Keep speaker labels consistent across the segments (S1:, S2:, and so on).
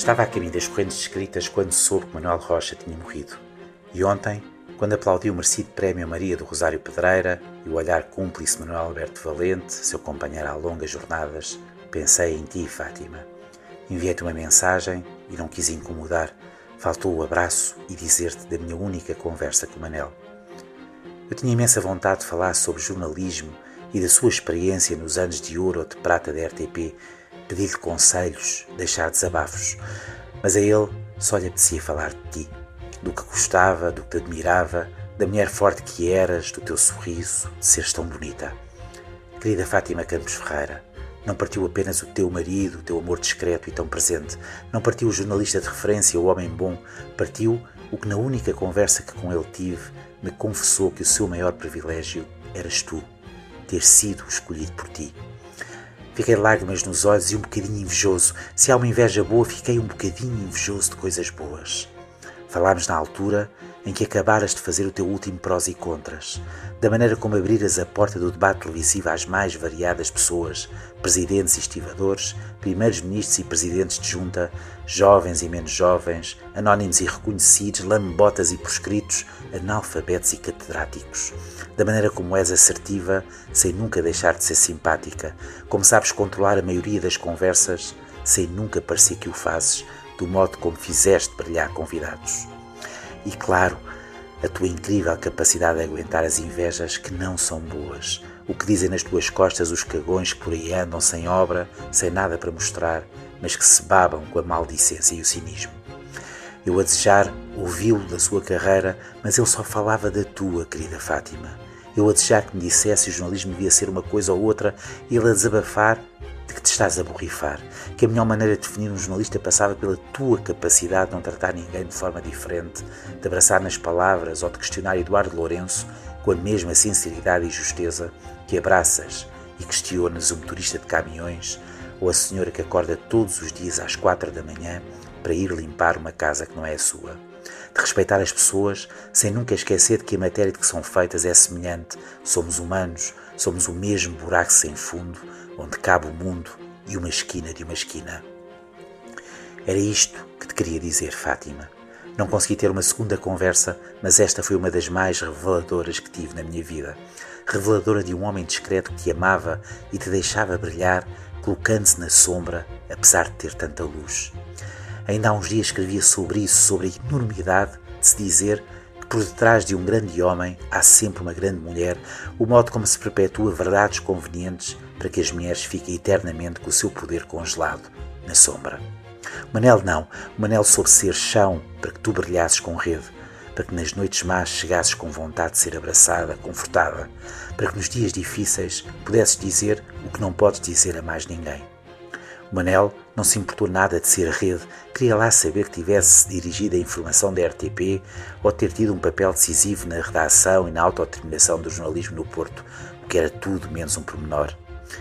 S1: Estava a caminho das correntes escritas quando soube que Manuel Rocha tinha morrido. E ontem, quando aplaudi o merecido prémio Maria do Rosário Pedreira e o olhar cúmplice Manuel Alberto Valente, seu companheiro a longas jornadas, pensei em ti, Fátima. Enviei-te uma mensagem e não quis incomodar. Faltou o abraço e dizer-te da minha única conversa com Manel. Eu tinha imensa vontade de falar sobre jornalismo e da sua experiência nos anos de ouro ou de prata da RTP, pedir-lhe conselhos, deixar desabafos, mas a ele só lhe apetecia falar de ti, do que gostava, do que te admirava, da mulher forte que eras, do teu sorriso, de seres tão bonita. Querida Fátima Campos Ferreira, não partiu apenas o teu marido, o teu amor discreto e tão presente, não partiu o jornalista de referência, o homem bom, partiu o que na única conversa que com ele tive me confessou que o seu maior privilégio eras tu ter sido escolhido por ti. Fiquei lágrimas nos olhos e um bocadinho invejoso. Se há uma inveja boa, fiquei um bocadinho invejoso de coisas boas. Falámos na altura em que acabaras de fazer o teu último prós e contras, da maneira como abriras a porta do debate televisivo às mais variadas pessoas, presidentes e estivadores, primeiros ministros e presidentes de junta, jovens e menos jovens, anónimos e reconhecidos, lambotas e proscritos, analfabetos e catedráticos. Da maneira como és assertiva, sem nunca deixar de ser simpática, como sabes controlar a maioria das conversas, sem nunca parecer que o fazes, do modo como fizeste brilhar convidados. E claro, a tua incrível capacidade de aguentar as invejas que não são boas, o que dizem nas tuas costas os cagões que por aí andam sem obra, sem nada para mostrar, mas que se babam com a maldicência e o cinismo. Eu a desejar ouvi-lo da sua carreira, mas ele só falava da tua, querida Fátima. Eu a desejar que me dissesse o jornalismo devia ser uma coisa ou outra, ele a desabafar de que te estás a borrifar, que a melhor maneira de definir um jornalista passava pela tua capacidade de não tratar ninguém de forma diferente, de abraçar nas palavras ou de questionar Eduardo Lourenço com a mesma sinceridade e justeza que abraças e questionas o motorista de caminhões ou a senhora que acorda todos os dias às quatro da manhã para ir limpar uma casa que não é a sua. De respeitar as pessoas sem nunca esquecer de que a matéria de que são feitas é semelhante. Somos humanos, somos o mesmo buraco sem fundo onde cabe o mundo e uma esquina de uma esquina. Era isto que te queria dizer, Fátima. Não consegui ter uma segunda conversa, mas esta foi uma das mais reveladoras que tive na minha vida. Reveladora de um homem discreto que te amava e te deixava brilhar, colocando-se na sombra, apesar de ter tanta luz. Ainda há uns dias escrevia sobre isso, sobre a enormidade de se dizer que por detrás de um grande homem há sempre uma grande mulher, o modo como se perpetua verdades convenientes para que as mulheres fiquem eternamente com o seu poder congelado na sombra. Manel não, Manel soube ser chão para que tu brilhasses com rede, para que nas noites más chegasses com vontade de ser abraçada, confortada, para que nos dias difíceis pudesses dizer o que não podes dizer a mais ninguém. Manel não se importou nada de ser rede, queria lá saber que tivesse dirigido a informação da RTP ou ter tido um papel decisivo na redação e na autodeterminação do jornalismo no Porto, o que era tudo menos um pormenor.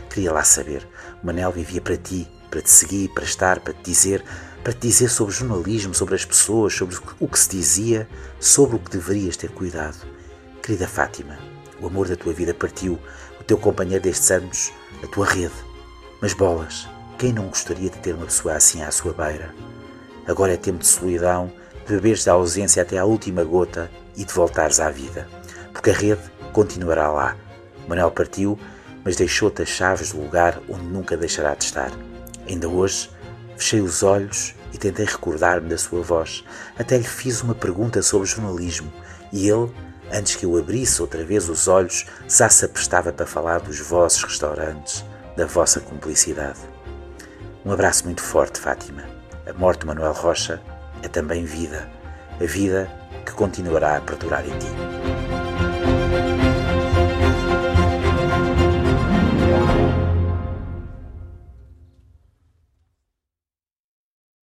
S1: Queria lá saber. O Manel vivia para ti, para te seguir, para estar, para te dizer, para te dizer sobre jornalismo, sobre as pessoas, sobre o que se dizia, sobre o que deverias ter cuidado. Querida Fátima, o amor da tua vida partiu, o teu companheiro destes anos, a tua rede. Mas bolas, quem não gostaria de ter uma pessoa assim à sua beira? Agora é tempo de solidão, de beberes da ausência até à última gota e de voltares à vida. Porque a rede continuará lá. Manel partiu, mas deixou-te as chaves do lugar onde nunca deixará de estar. Ainda hoje, fechei os olhos e tentei recordar-me da sua voz. Até lhe fiz uma pergunta sobre jornalismo e ele, antes que eu abrisse outra vez os olhos, já se aprestava para falar dos vossos restaurantes, da vossa cumplicidade. Um abraço muito forte, Fátima. A morte de Manuel Rocha é também vida, a vida que continuará a perdurar em ti.